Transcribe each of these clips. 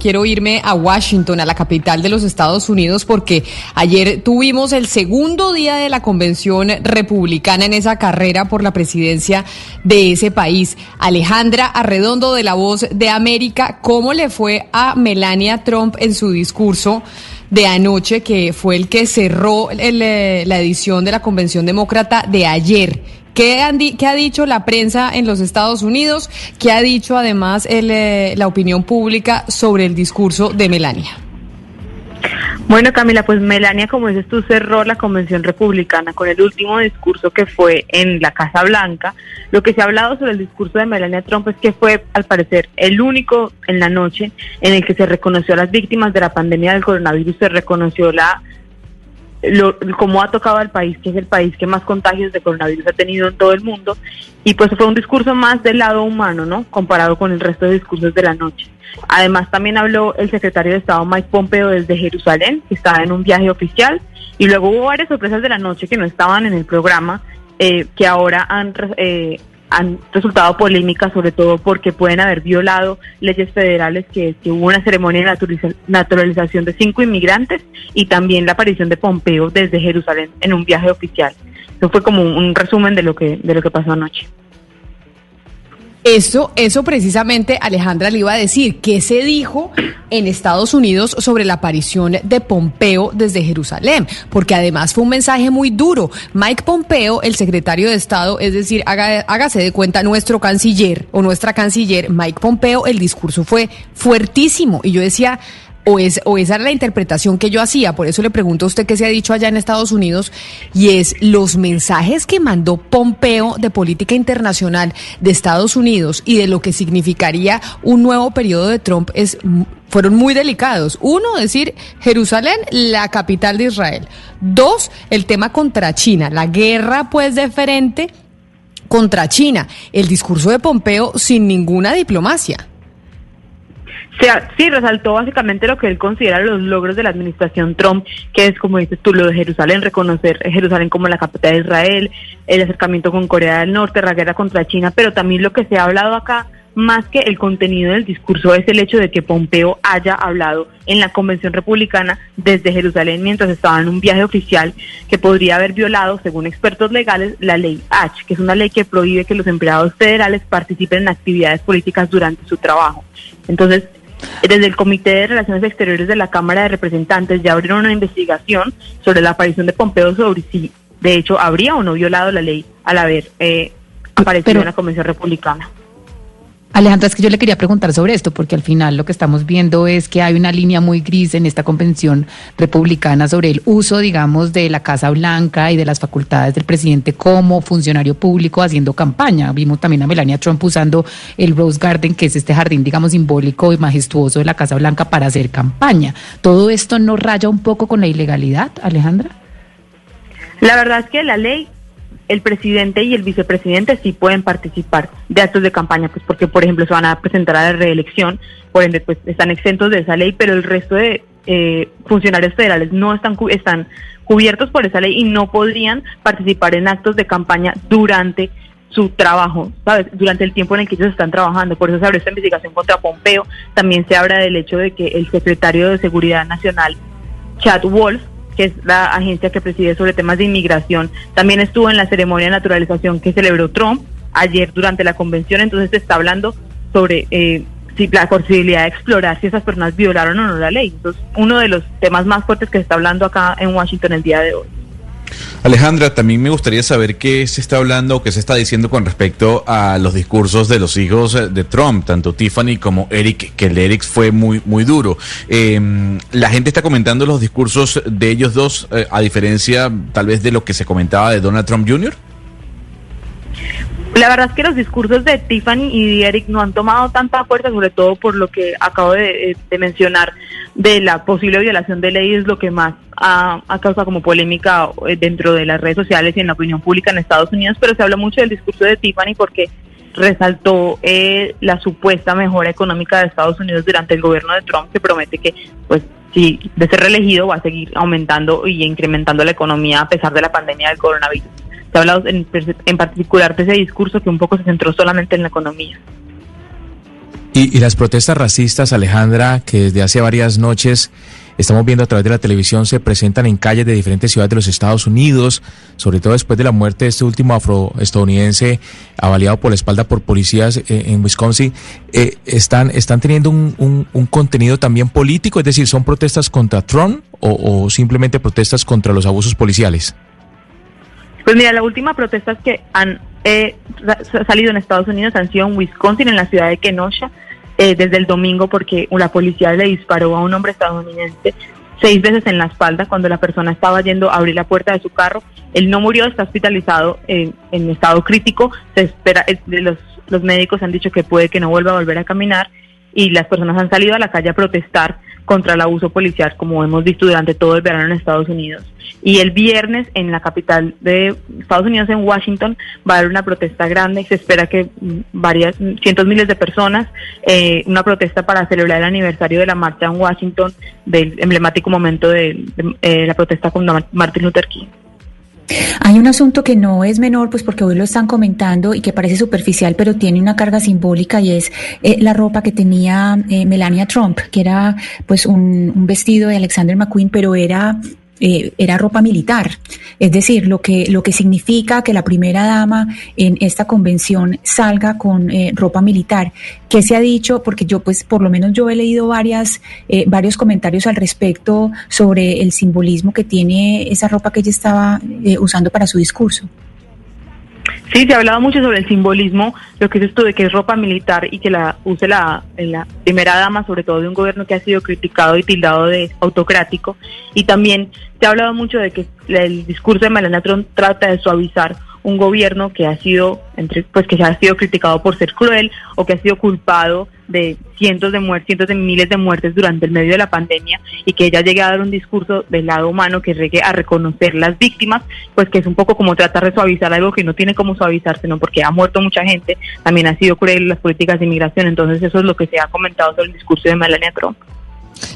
Quiero irme a Washington, a la capital de los Estados Unidos, porque ayer tuvimos el segundo día de la convención republicana en esa carrera por la presidencia de ese país. Alejandra Arredondo de La Voz de América, ¿cómo le fue a Melania Trump en su discurso? de anoche, que fue el que cerró eh, la edición de la Convención Demócrata de ayer. ¿Qué, ha dicho la prensa en los Estados Unidos? ¿Qué ha dicho además eh, la opinión pública sobre el discurso de Melania? Bueno, Camila, pues Melania, como dices tú, cerró la convención republicana con el último discurso que fue en la Casa Blanca. Lo que se ha hablado sobre el discurso de Melania Trump es que fue, al parecer, el único en la noche en el que se reconoció a las víctimas de la pandemia del coronavirus, se reconoció la lo, cómo ha tocado al país, que es el país que más contagios de coronavirus ha tenido en todo el mundo, y pues fue un discurso más del lado humano, ¿no? Comparado con el resto de discursos de la noche. Además, también habló el secretario de Estado Mike Pompeo desde Jerusalén, que estaba en un viaje oficial, y luego hubo varias sorpresas de la noche que no estaban en el programa, eh, que ahora han eh, han resultado polémicas, sobre todo porque pueden haber violado leyes federales, que, hubo una ceremonia de naturalización de cinco inmigrantes y también la aparición de Pompeo desde Jerusalén en un viaje oficial. Eso fue como un resumen de lo que, de lo que pasó anoche. Eso, eso precisamente Alejandra le iba a decir, ¿qué se dijo en Estados Unidos sobre la aparición de Pompeo desde Jerusalén? Porque además fue un mensaje muy duro. Mike Pompeo, el secretario de Estado, es decir, hágase de cuenta nuestro canciller o nuestra canciller, Mike Pompeo, el discurso fue fuertísimo. Y yo decía, o, es, o esa era la interpretación que yo hacía, por eso le pregunto a usted qué se ha dicho allá en Estados Unidos, y es los mensajes que mandó Pompeo de política internacional de Estados Unidos y de lo que significaría un nuevo periodo de Trump es fueron muy delicados. Uno, decir Jerusalén, la capital de Israel. Dos, el tema contra China, la guerra pues de frente contra China. El discurso de Pompeo sin ninguna diplomacia sí, resaltó básicamente lo que él considera los logros de la administración Trump, que es, como dices tú, lo de Jerusalén, reconocer Jerusalén como la capital de Israel, el acercamiento con Corea del Norte, la guerra contra China, pero también lo que se ha hablado acá, más que el contenido del discurso, es el hecho de que Pompeo haya hablado en la Convención Republicana desde Jerusalén mientras estaba en un viaje oficial que podría haber violado, según expertos legales, la ley H, que es una ley que prohíbe que los empleados federales participen en actividades políticas durante su trabajo. Entonces, desde el Comité de Relaciones Exteriores de la Cámara de Representantes ya abrieron una investigación sobre la aparición de Pompeo sobre si, de hecho, habría o no violado la ley al haber eh, aparecido en la Convención Republicana. Alejandra, es que yo le quería preguntar sobre esto, porque al final lo que estamos viendo es que hay una línea muy gris en esta convención republicana sobre el uso, digamos, de la Casa Blanca y de las facultades del presidente como funcionario público haciendo campaña. Vimos también a Melania Trump usando el Rose Garden, que es este jardín, digamos, simbólico y majestuoso de la Casa Blanca para hacer campaña. ¿Todo esto no raya un poco con la ilegalidad, Alejandra? La verdad es que la ley el presidente y el vicepresidente sí pueden participar de actos de campaña, pues porque, por ejemplo, se van a presentar a la reelección, por ende, pues están exentos de esa ley, pero el resto de eh, funcionarios federales no están, están cubiertos por esa ley y no podrían participar en actos de campaña durante su trabajo, ¿sabes? Durante el tiempo en el que ellos están trabajando. Por eso se abre esta investigación contra Pompeo. También se habla del hecho de que el secretario de Seguridad Nacional, Chad Wolf, que es la agencia que preside sobre temas de inmigración, también estuvo en la ceremonia de naturalización que celebró Trump ayer durante la convención, entonces se está hablando sobre eh, si la posibilidad de explorar si esas personas violaron o no la ley. Entonces, uno de los temas más fuertes que se está hablando acá en Washington el día de hoy. Alejandra, también me gustaría saber qué se está hablando o qué se está diciendo con respecto a los discursos de los hijos eh, de Trump, tanto Tiffany como Eric, que el Eric fue muy, muy duro. Em, la gente está comentando los discursos de ellos dos, eh, a diferencia tal vez de lo que se comentaba de Donald Trump Jr. La verdad es que los discursos de Tiffany y Eric no han tomado tanta fuerza, sobre todo por lo que acabo de, mencionar de la posible violación de ley, es lo que más ha, causado como polémica eh, dentro de las redes sociales y en la opinión pública en Estados Unidos, pero se habla mucho del discurso de Tiffany porque resaltó eh, la supuesta mejora económica de Estados Unidos durante el gobierno de Trump, que promete que, pues, si de ser reelegido va a seguir aumentando y incrementando la economía a pesar de la pandemia del coronavirus. Se ha hablado en, particular de ese discurso que un poco se centró solamente en la economía. Y, las protestas racistas, Alejandra, que desde hace varias noches estamos viendo a través de la televisión se presentan en calles de diferentes ciudades de los Estados Unidos, sobre todo después de la muerte de este último afroestadounidense avaliado por la espalda por policías eh, en Wisconsin, eh, están, están teniendo un, un, contenido también político, es decir, ¿son protestas contra Trump o simplemente protestas contra los abusos policiales? Pues mira, las últimas protestas que han eh, salido en Estados Unidos han sido en Wisconsin, en la ciudad de Kenosha, eh, desde el domingo porque la policía le disparó a un hombre estadounidense seis veces en la espalda cuando la persona estaba yendo a abrir la puerta de su carro. Él no murió, está hospitalizado en, en estado crítico. Se espera, los, los médicos han dicho que puede que no vuelva a volver a caminar y las personas han salido a la calle a protestar contra el abuso policial, como hemos visto durante todo el verano en Estados Unidos. Y el viernes en la capital de Estados Unidos, en Washington, va a haber una protesta grande. Se espera que varias, cientos miles de personas, eh, una protesta para celebrar el aniversario de la marcha en Washington, del emblemático momento de, eh, la protesta con Martin Luther King. Hay un asunto que no es menor, pues porque hoy lo están comentando y que parece superficial, pero tiene una carga simbólica y es eh, la ropa que tenía eh, Melania Trump, que era pues un, un, vestido de Alexander McQueen, pero era eh, era ropa militar. Es decir, lo que, lo que significa que la primera dama en esta convención salga con eh, ropa militar. ¿Qué se ha dicho? Porque yo, pues, por lo menos yo he leído varias, eh, varios comentarios al respecto sobre el simbolismo que tiene esa ropa que ella estaba eh, usando para su discurso. Sí, se ha hablado mucho sobre el simbolismo, lo que es esto de que es ropa militar y que la use la, la primera dama, sobre todo de un gobierno que ha sido criticado y tildado de autocrático. Y también se ha hablado mucho de que el discurso de Melania Trump trata de suavizar un gobierno que ha sido entre pues que ha sido criticado por ser cruel o que ha sido culpado de cientos de muertes, cientos de miles de muertes durante el medio de la pandemia y que ella llegue a dar un discurso del lado humano que llegue a reconocer las víctimas, pues que es un poco como tratar de suavizar algo que no tiene como suavizarse, no porque ha muerto mucha gente, también ha sido cruel las políticas de inmigración, entonces eso es lo que se ha comentado sobre el discurso de Melania Trump.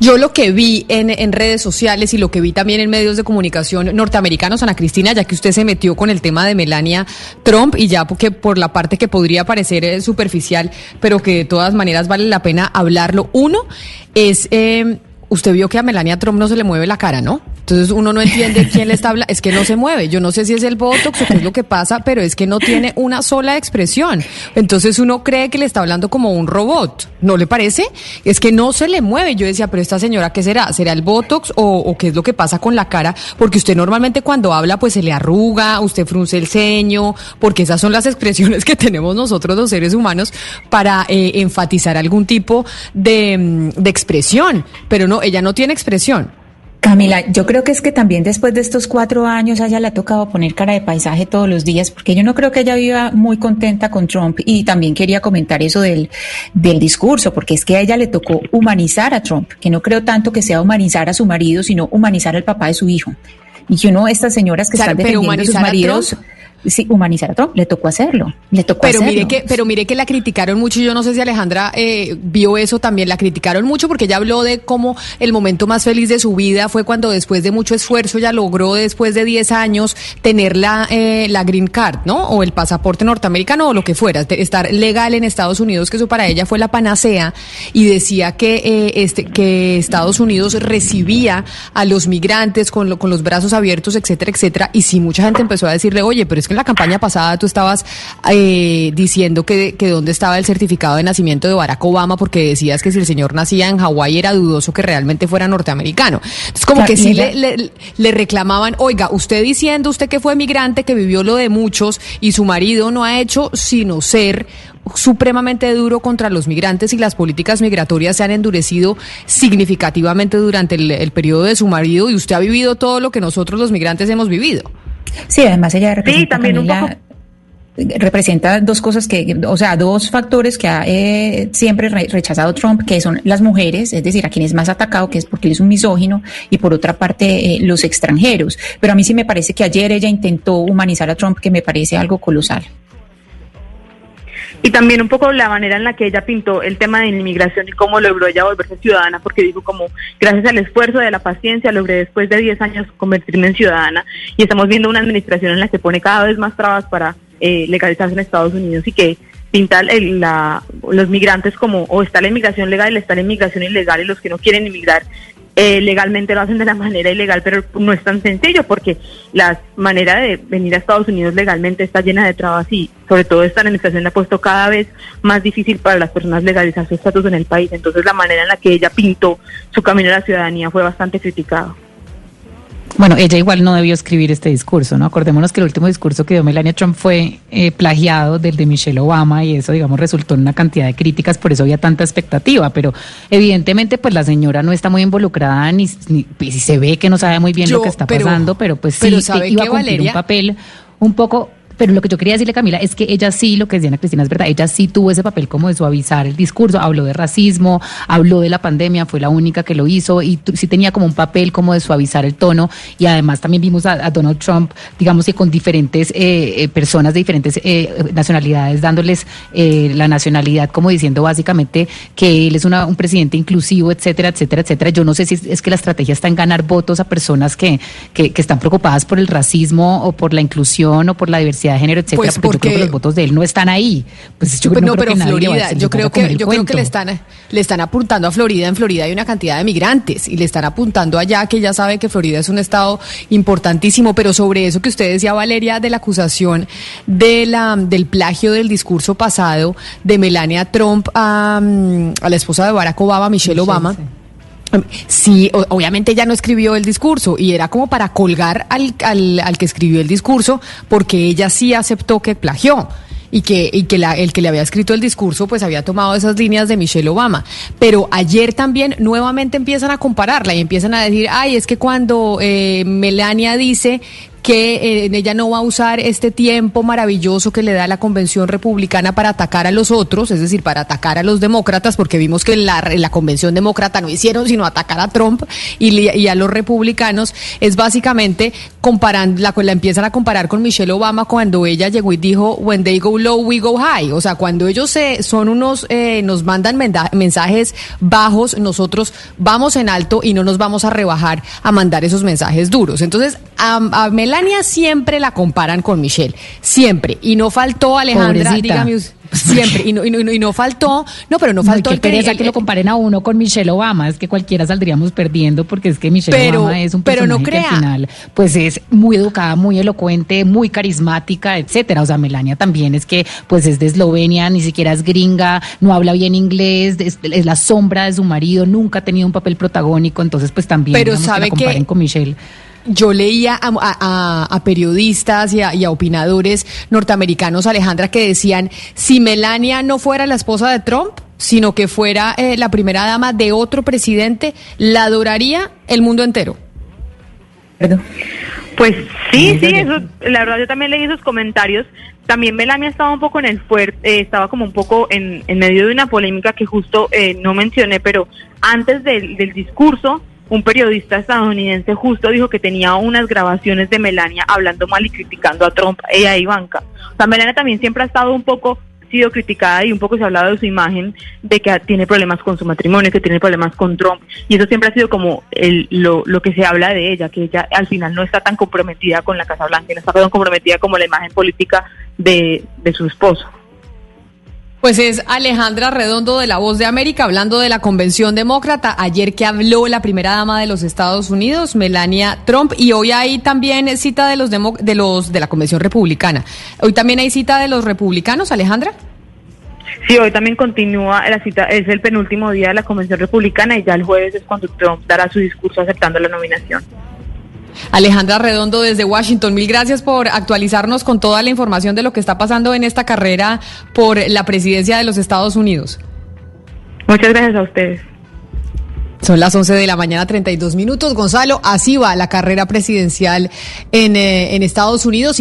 Yo lo que vi en, en, redes sociales y lo que vi también en medios de comunicación norteamericanos, Ana Cristina, ya que usted se metió con el tema de Melania Trump y ya porque por la parte que podría parecer eh, superficial, pero que de todas maneras vale la pena hablarlo. Uno es, eh, usted vio que a Melania Trump no se le mueve la cara, ¿no? Entonces uno no entiende quién le está hablando, es que no se mueve. Yo no sé si es el Botox o qué es lo que pasa, pero es que no tiene una sola expresión. Entonces uno cree que le está hablando como un robot, ¿no le parece? Es que no se le mueve. Yo decía, pero esta señora, ¿qué será? ¿Será el Botox o, qué es lo que pasa con la cara? Porque usted normalmente cuando habla pues se le arruga, usted frunce el ceño, porque esas son las expresiones que tenemos nosotros los seres humanos para eh, enfatizar algún tipo de, de expresión. Pero no, ella no tiene expresión. Camila, yo creo que es que también después de estos cuatro años a ella le ha tocado poner cara de paisaje todos los días, porque yo no creo que ella viva muy contenta con Trump y también quería comentar eso del, del discurso, porque es que a ella le tocó humanizar a Trump, que no creo tanto que sea humanizar a su marido, sino humanizar al papá de su hijo. Y que uno, estas señoras que claro, están defendiendo a sus maridos sí, humanizar a Trump, le tocó hacerlo, le tocó pero hacerlo. Mire que, pero mire que la criticaron mucho, yo no sé si Alejandra eh, vio eso también, la criticaron mucho porque ella habló de cómo el momento más feliz de su vida fue cuando después de mucho esfuerzo ella logró después de 10 años tener la, eh, la green card, ¿no? O el pasaporte norteamericano o lo que fuera, estar legal en Estados Unidos, que eso para ella fue la panacea y decía que, eh, este, que Estados Unidos recibía a los migrantes con, lo, con los brazos abiertos, etcétera, etcétera, y sí mucha gente empezó a decirle, oye, pero es que en la campaña pasada tú estabas eh, diciendo que, que dónde estaba el certificado de nacimiento de Barack Obama porque decías que si el señor nacía en Hawái era dudoso que realmente fuera norteamericano. Entonces como que sí le, le, le, reclamaban, oiga, usted diciendo, usted que fue migrante, que vivió lo de muchos y su marido no ha hecho sino ser supremamente duro contra los migrantes y las políticas migratorias se han endurecido significativamente durante el, el periodo de su marido y usted ha vivido todo lo que nosotros los migrantes hemos vivido. Sí, además ella representa, sí, también Camila, un poco... representa dos cosas que, o sea, dos factores que ha eh, siempre re rechazado Trump, que son las mujeres, es decir, a quienes más ha atacado, que es porque él es un misógino, y por otra parte eh, los extranjeros. Pero a mí sí me parece que ayer ella intentó humanizar a Trump, que me parece algo colosal y también un poco la manera en la que ella pintó el tema de la inmigración y cómo logró ella volverse ciudadana, porque dijo como, gracias al esfuerzo de la paciencia, logré después de 10 años convertirme en ciudadana y estamos viendo una administración en la que pone cada vez más trabas para eh, legalizarse en Estados Unidos y que pinta el- la, los migrantes como o está la inmigración legal, está la inmigración ilegal y los que no quieren inmigrar eh, legalmente lo hacen de la manera ilegal, pero no es tan sencillo porque la manera de venir a Estados Unidos legalmente está llena de trabas y sobre todo esta administración ha puesto cada vez más difícil para las personas legalizar su estatus en el país. Entonces la manera en la que ella pintó su camino a la ciudadanía fue bastante criticada. Bueno, ella igual no debió escribir este discurso, ¿no? Acordémonos que el último discurso que dio Melania Trump fue eh, plagiado del de Michelle Obama y eso, digamos, resultó en una cantidad de críticas, por eso había tanta expectativa, pero evidentemente pues la señora no está muy involucrada ni, ni y se ve que no sabe muy bien Yo, lo que está pero- pasando, pero pues sí pero que ¿sabe iba a cumplir Valeria? un papel un poco pero lo que yo quería decirle, Camila, es que ella sí, lo que decía Ana Cristina es verdad, ella sí tuvo ese papel como de suavizar el discurso, habló de racismo, habló de la pandemia, fue la única que lo hizo y sí tenía como un papel como de suavizar el tono y además también vimos a, Donald Trump, digamos que con diferentes eh, eh, personas de diferentes eh, nacionalidades, dándoles eh, la nacionalidad, como diciendo básicamente que él es un presidente inclusivo, etcétera, etcétera, etcétera. Yo no sé si es, que la estrategia está en ganar votos a personas que, que están preocupadas por el racismo o por la inclusión o por la diversidad de género, etcétera, Pues porque, yo creo que los votos de él no están ahí. Pues yo Pues no, no, creo pero que Florida, yo creo que yo creo que le están le están apuntando a Florida, en Florida hay una cantidad de migrantes y le están apuntando allá que ya sabe que Florida es un estado importantísimo, pero sobre eso que usted decía Valeria de la acusación de la del plagio del discurso pasado de Melania Trump a, mm, a la esposa de Barack Obama, Michelle, Michelle, Obama. sí. Sí, obviamente ella no escribió el discurso y era como para colgar al, al, al que escribió el discurso porque ella sí aceptó que plagió y que, y que la- el que le había escrito el discurso pues había tomado esas líneas de Michelle Obama. Pero ayer también nuevamente empiezan a compararla y empiezan a decir, ay, es que cuando eh, Melania dice que eh, ella no va a usar este tiempo maravilloso que le da la convención republicana para atacar a los otros, es decir, para atacar a los demócratas, porque vimos que en la, en la convención demócrata no hicieron sino atacar a Trump y, a los republicanos, es básicamente comparando, la, la empiezan a comparar con Michelle Obama cuando ella llegó y dijo, when they go low, we go high, o sea, cuando ellos se, son unos, eh, nos mandan mensajes bajos, nosotros vamos en alto y no nos vamos a rebajar a mandar esos mensajes duros. Entonces, a, a Melania siempre la comparan con Michelle, siempre. Y no faltó, Alejandra, Pobrecita. dígame siempre. Y no, y, no, y no faltó, no, pero no No, faltó el que- el- que lo comparen a uno con Michelle Obama, es que cualquiera saldríamos perdiendo porque es que Michelle Pero- Obama es un pero no personaje que crea. al final pues es muy educada, muy elocuente, muy carismática, etcétera. O sea, Melania también es que pues es de Eslovenia, ni siquiera es gringa, no habla bien inglés, es, es la sombra de su marido, nunca ha tenido un papel protagónico, entonces pues también Pero digamos, que ¿sabe la comparen con Michelle. Yo leía a, a- a- a periodistas y a, y a opinadores norteamericanos, Alejandra, que decían, si Melania no fuera la esposa de Trump, sino que fuera eh, la primera dama de otro presidente, la adoraría el mundo entero. Pues sí, sí, eso, la verdad yo también leí esos comentarios. También Melania estaba un poco en el fuerte, estaba como un poco en, en medio de una polémica que justo eh, no mencioné, pero antes del, del discurso, un periodista estadounidense justo dijo que tenía unas grabaciones de Melania hablando mal y criticando a Trump y a Ivanka. O sea, Melania también siempre ha estado un poco sido criticada y un poco se ha hablado de su imagen de que tiene problemas con su matrimonio, que tiene problemas con Trump y eso siempre ha sido como el, lo, lo que se habla de ella, que ella al final no está tan comprometida con la Casa Blanca, no está tan comprometida como la imagen política de, de su esposo. Pues es Alejandra Redondo de La Voz de América hablando de la Convención Demócrata. Ayer que habló la primera dama de los Estados Unidos, Melania Trump, y hoy hay también cita de los demo- de los de la Convención Republicana. Hoy también hay cita de los republicanos, Alejandra. Sí, hoy también continúa la cita, es el penúltimo día de la Convención Republicana y ya el jueves es cuando Trump dará su discurso aceptando la nominación. Alejandra Redondo desde Washington, mil gracias por actualizarnos con toda la información de lo que está pasando en esta carrera por la presidencia de los Estados Unidos. Muchas gracias a ustedes. Son las 11 de la mañana, 32 minutos. Gonzalo, así va la carrera presidencial en, eh, en Estados Unidos.